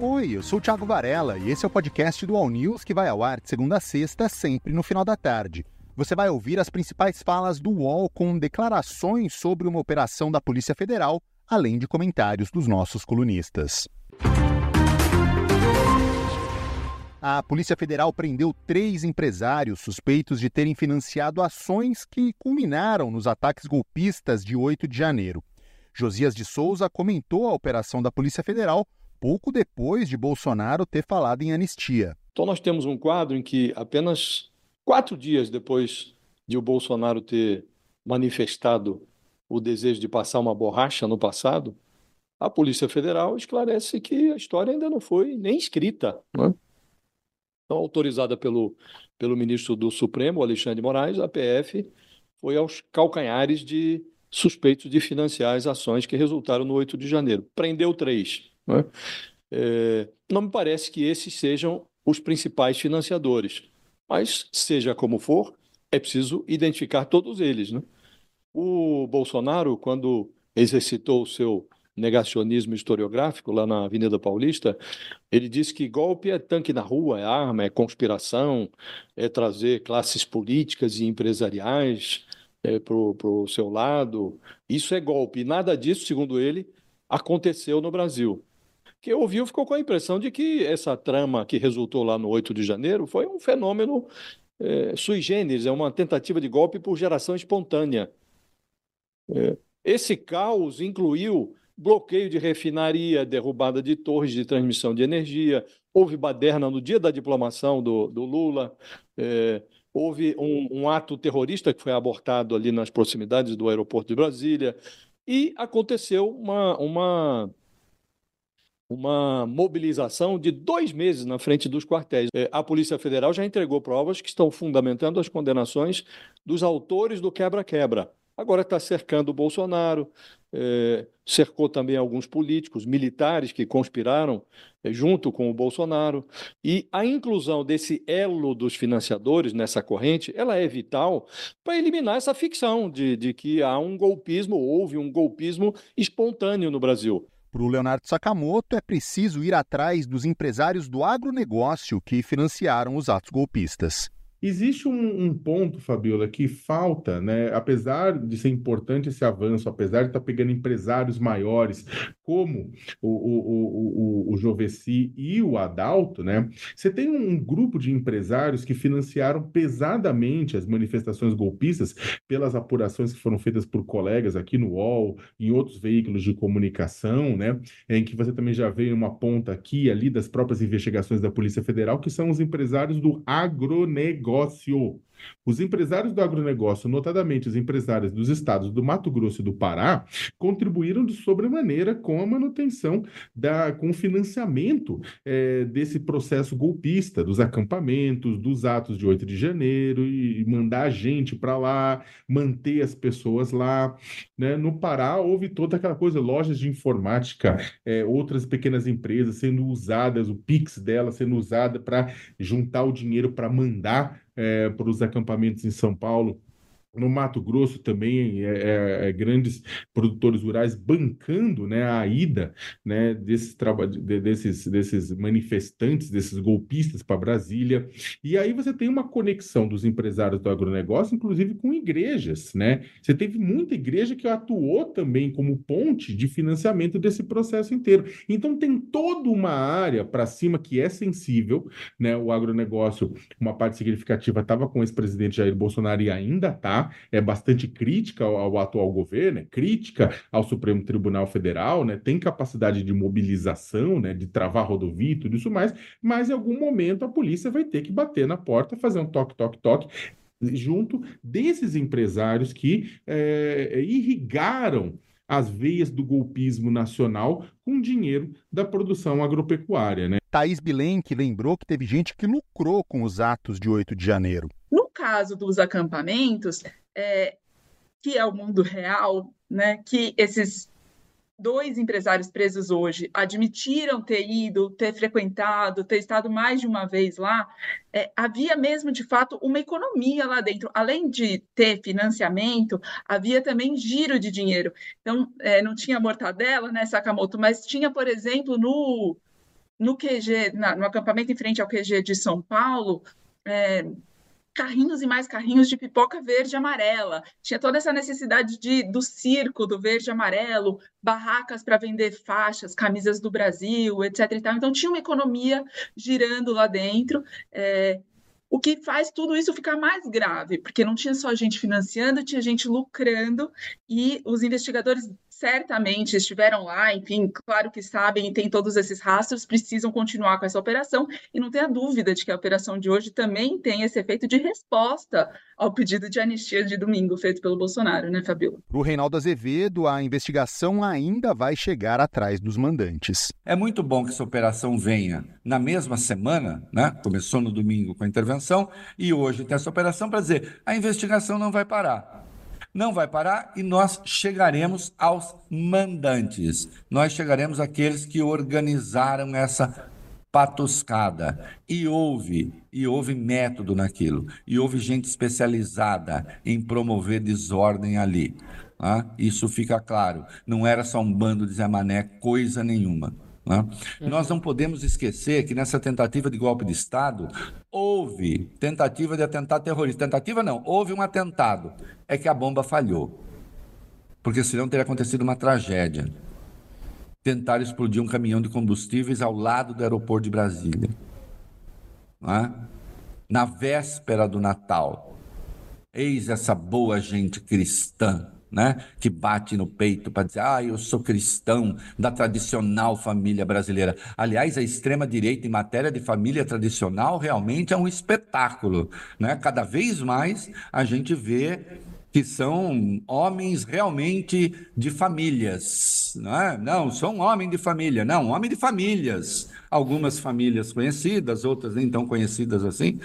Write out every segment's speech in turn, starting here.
Oi, eu sou o Thiago Varela e esse é o podcast do All News que vai ao ar de segunda a sexta, sempre no final da tarde. Você vai ouvir as principais falas do UOL com declarações sobre uma operação da Polícia Federal, além de comentários dos nossos colunistas. A Polícia Federal prendeu três empresários suspeitos de terem financiado ações que culminaram nos ataques golpistas de 8 de janeiro. Josias de Souza comentou a operação da Polícia Federal pouco depois de Bolsonaro ter falado em anistia. Então, nós temos um quadro em que apenas quatro dias depois de o Bolsonaro ter manifestado o desejo de passar uma borracha no passado, a Polícia Federal esclarece que a história ainda não foi nem escrita. Né? Então, autorizada pelo, pelo ministro do Supremo, Alexandre Moraes, a PF foi aos calcanhares de suspeitos de financiar as ações que resultaram no 8 de janeiro. Prendeu três. Né? É, não me parece que esses sejam os principais financiadores, mas, seja como for, é preciso identificar todos eles. Né? O Bolsonaro, quando exercitou o seu negacionismo historiográfico lá na Avenida Paulista, ele disse que golpe é tanque na rua, é arma, é conspiração, é trazer classes políticas e empresariais é, para o seu lado. Isso é golpe. E nada disso, segundo ele, aconteceu no Brasil que ouviu ficou com a impressão de que essa trama que resultou lá no 8 de janeiro foi um fenômeno é, sui generis, é uma tentativa de golpe por geração espontânea. É, esse caos incluiu bloqueio de refinaria, derrubada de torres de transmissão de energia, houve baderna no dia da diplomação do, do Lula, é, houve um, um ato terrorista que foi abortado ali nas proximidades do aeroporto de Brasília, e aconteceu uma, uma uma mobilização de dois meses na frente dos quartéis. É, a Polícia Federal já entregou provas que estão fundamentando as condenações dos autores do quebra-quebra. Agora está cercando o Bolsonaro, é, cercou também alguns políticos, militares que conspiraram é, junto com o Bolsonaro. E a inclusão desse elo dos financiadores nessa corrente, ela é vital para eliminar essa ficção de, de que há um golpismo, houve um golpismo espontâneo no Brasil. Para o Leonardo Sakamoto, é preciso ir atrás dos empresários do agronegócio que financiaram os atos golpistas. Existe um, um, ponto, Fabiola, que falta, né? Apesar de ser importante esse avanço, apesar de estar tá pegando empresários maiores, como o, o, o, o Joveci e o Adalto, né? Você tem um grupo de empresários que financiaram pesadamente as manifestações golpistas pelas apurações que foram feitas por colegas aqui no UOL, em outros veículos de comunicação, né? Em que você também já vê uma ponta aqui ali das próprias investigações da Polícia Federal, que são os empresários do agronegócio agronegócio. Os empresários do agronegócio, notadamente os empresários dos estados do Mato Grosso e do Pará, contribuíram de sobremaneira com a manutenção, da, com o financiamento é, desse processo golpista, dos acampamentos, dos atos de 8 de janeiro, e, e mandar gente para lá, manter as pessoas lá. Né? No Pará, houve toda aquela coisa, lojas de informática, é, outras pequenas empresas sendo usadas, o Pix dela sendo usada para juntar o dinheiro para mandar é, para os acampamentos em São Paulo no Mato Grosso também é, é, é, grandes produtores rurais bancando né, a ida né, desses, de, desses, desses manifestantes, desses golpistas para Brasília. E aí você tem uma conexão dos empresários do agronegócio, inclusive com igrejas. Né? Você teve muita igreja que atuou também como ponte de financiamento desse processo inteiro. Então tem toda uma área para cima que é sensível. Né? O agronegócio, uma parte significativa, estava com o ex-presidente Jair Bolsonaro e ainda está é bastante crítica ao, ao atual governo, é crítica ao Supremo Tribunal Federal, né, tem capacidade de mobilização, né, de travar rodovia e tudo isso mais, mas em algum momento a polícia vai ter que bater na porta, fazer um toque, toque, toque, junto desses empresários que é, irrigaram as veias do golpismo nacional com dinheiro da produção agropecuária. Né? Thaís Bilenque lembrou que teve gente que lucrou com os atos de 8 de janeiro caso dos acampamentos, é, que é o mundo real, né, que esses dois empresários presos hoje admitiram ter ido, ter frequentado, ter estado mais de uma vez lá, é, havia mesmo, de fato, uma economia lá dentro. Além de ter financiamento, havia também giro de dinheiro. Então, é, não tinha mortadela, né, Sakamoto, mas tinha, por exemplo, no no QG, na, no acampamento em frente ao QG de São Paulo, é, carrinhos e mais carrinhos de pipoca verde e amarela. Tinha toda essa necessidade de, do circo, do verde e amarelo, barracas para vender faixas, camisas do Brasil, etc. Então tinha uma economia girando lá dentro. É, o que faz tudo isso ficar mais grave, porque não tinha só gente financiando, tinha gente lucrando, e os investigadores certamente estiveram lá, enfim, claro que sabem e têm todos esses rastros, precisam continuar com essa operação e não tenha dúvida de que a operação de hoje também tem esse efeito de resposta ao pedido de anistia de domingo feito pelo Bolsonaro, né, Fabíola? Para o Reinaldo Azevedo, a investigação ainda vai chegar atrás dos mandantes. É muito bom que essa operação venha na mesma semana, né? Começou no domingo com a intervenção e hoje tem essa operação para dizer a investigação não vai parar não vai parar e nós chegaremos aos mandantes. Nós chegaremos àqueles que organizaram essa patuscada. E houve, e houve método naquilo. E houve gente especializada em promover desordem ali. Ah, isso fica claro. Não era só um bando de Zé Mané, coisa nenhuma. Né? Uhum. Nós não podemos esquecer que nessa tentativa de golpe de Estado houve tentativa de atentado terrorista. Tentativa não, houve um atentado. É que a bomba falhou. Porque senão teria acontecido uma tragédia. Tentaram explodir um caminhão de combustíveis ao lado do aeroporto de Brasília. É? Na véspera do Natal. Eis essa boa gente cristã né, que bate no peito para dizer, ah, eu sou cristão da tradicional família brasileira. Aliás, a extrema-direita em matéria de família tradicional realmente é um espetáculo. Né? Cada vez mais a gente vê que são homens realmente de famílias. Não, é? não, sou um homem de família. Não, um homem de famílias. Algumas famílias conhecidas, outras nem tão conhecidas assim.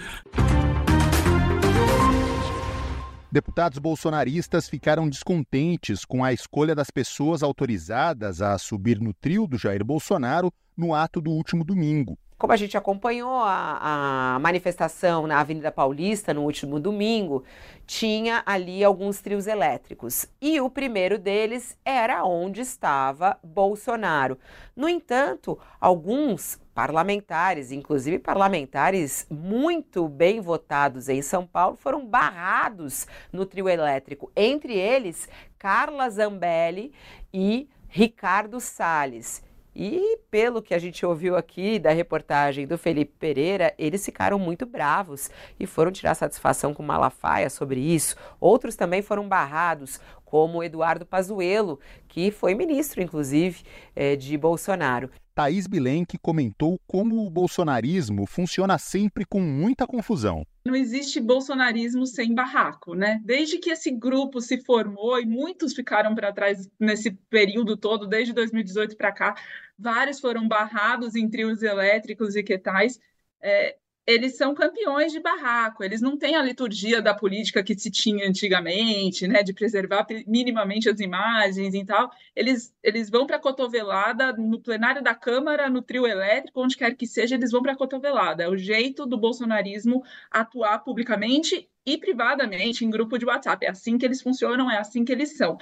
Deputados bolsonaristas ficaram descontentes com a escolha das pessoas autorizadas a subir no trio do Jair Bolsonaro no ato do último domingo. Como a gente acompanhou a, a, manifestação na Avenida Paulista no último domingo, tinha ali alguns trios elétricos. E o primeiro deles era onde estava Bolsonaro. No entanto, alguns parlamentares, inclusive parlamentares muito bem votados em São Paulo, foram barrados no trio elétrico. Entre eles, Carla Zambelli e Ricardo Salles. E pelo que a gente ouviu aqui da reportagem do Felipe Pereira, eles ficaram muito bravos e foram tirar satisfação com Malafaia sobre isso. Outros também foram barrados, como Eduardo Pazuello, que foi ministro, inclusive, é, de Bolsonaro. Thaís Bilenque comentou como o bolsonarismo funciona sempre com muita confusão. Não existe bolsonarismo sem barraco, né? Desde que esse grupo se formou e muitos ficaram para trás nesse período todo, desde 2018 para cá, vários foram barrados em trios elétricos e que tais. É, eles são campeões de barraco, eles não têm a liturgia da política que se tinha antigamente, né, de preservar minimamente as imagens e tal. Eles, eles vão para a cotovelada no plenário da Câmara, no trio elétrico, onde quer que seja, eles vão para a cotovelada. É o jeito do bolsonarismo atuar publicamente e privadamente em grupo de WhatsApp. É assim que eles funcionam, é assim que eles são.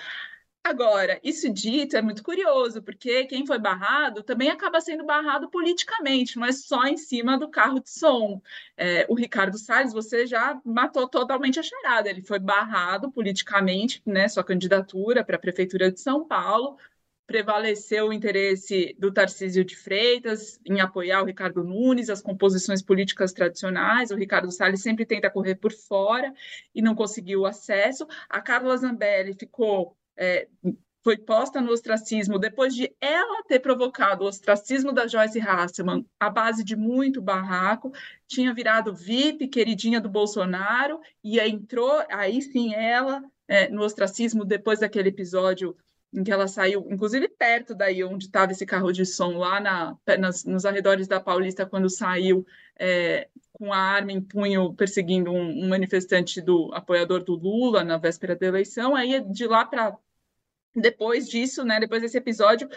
Agora, isso dito é muito curioso, porque quem foi barrado também acaba sendo barrado politicamente, mas só em cima do carro de som. É, o Ricardo Salles, você já matou totalmente a charada. Ele foi barrado politicamente, né, sua candidatura para a Prefeitura de São Paulo, prevaleceu o interesse do Tarcísio de Freitas em apoiar o Ricardo Nunes, as composições políticas tradicionais. O Ricardo Salles sempre tenta correr por fora e não conseguiu acesso. A Carla Zambelli ficou é, foi posta no ostracismo depois de ela ter provocado o ostracismo da Joyce Hasselman à base de muito barraco, tinha virado VIP, queridinha do Bolsonaro, e entrou, aí sim, ela é, no ostracismo depois daquele episódio em que ela saiu, inclusive perto daí onde estava esse carro de som, lá na, nas, nos arredores da Paulista, quando saiu é, com a arma em punho perseguindo um, um manifestante do apoiador do Lula na véspera da eleição, aí de lá para depois disso, né, depois desse episódio,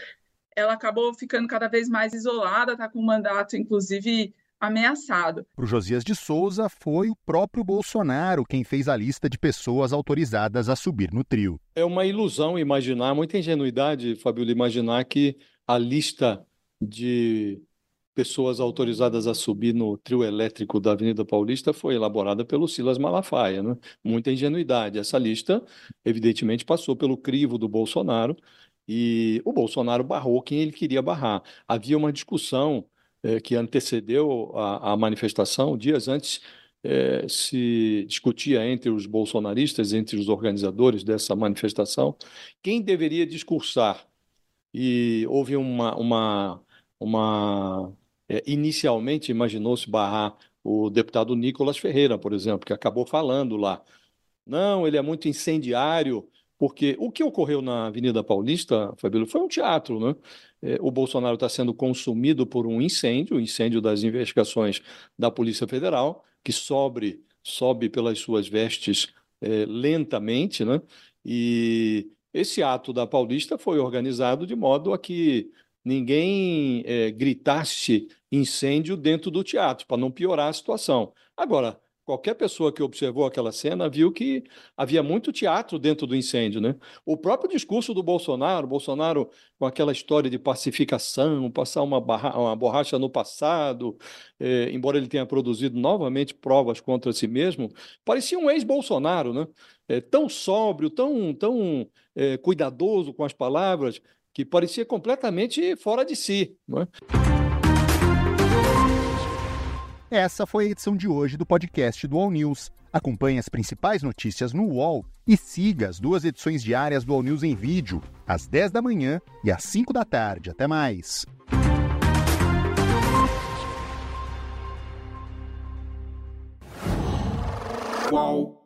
ela acabou ficando cada vez mais isolada, está com o mandato, inclusive, ameaçado. Para o Josias de Souza, foi o próprio Bolsonaro quem fez a lista de pessoas autorizadas a subir no trio. É uma ilusão imaginar, muita ingenuidade, Fabíola, imaginar que a lista de pessoas autorizadas a subir no trio elétrico da Avenida Paulista foi elaborada pelo Silas Malafaia. Né? Muita ingenuidade. Essa lista, evidentemente, passou pelo crivo do Bolsonaro e o Bolsonaro barrou quem ele queria barrar. Havia uma discussão eh, que antecedeu a, a manifestação, dias antes eh, se discutia entre os bolsonaristas, entre os organizadores dessa manifestação, quem deveria discursar. E houve uma, uma, uma é, inicialmente imaginou-se barrar o deputado Nicolas Ferreira, por exemplo, que acabou falando lá. Não, ele é muito incendiário, porque o que ocorreu na Avenida Paulista, Fabílio, foi um teatro, né? É, o Bolsonaro está sendo consumido por um incêndio, o incêndio das investigações da Polícia Federal, que sobe, sobe pelas suas vestes é, lentamente, né? E esse ato da Paulista foi organizado de modo a que ninguém é, gritasse incêndio dentro do teatro, para não piorar a situação. Agora, qualquer pessoa que observou aquela cena viu que havia muito teatro dentro do incêndio, né? O próprio discurso do Bolsonaro, Bolsonaro com aquela história de pacificação, passar uma, barra, uma borracha no passado, é, embora ele tenha produzido novamente provas contra si mesmo, parecia um ex-Bolsonaro, né? É, tão sóbrio, tão, tão é, cuidadoso com as palavras, que parecia completamente fora de si. Não é? Essa foi a edição de hoje do podcast do All News. Acompanhe as principais notícias no UOL e siga as duas edições diárias do All News em vídeo, às 10 da manhã e às 5 da tarde. Até mais. Qual?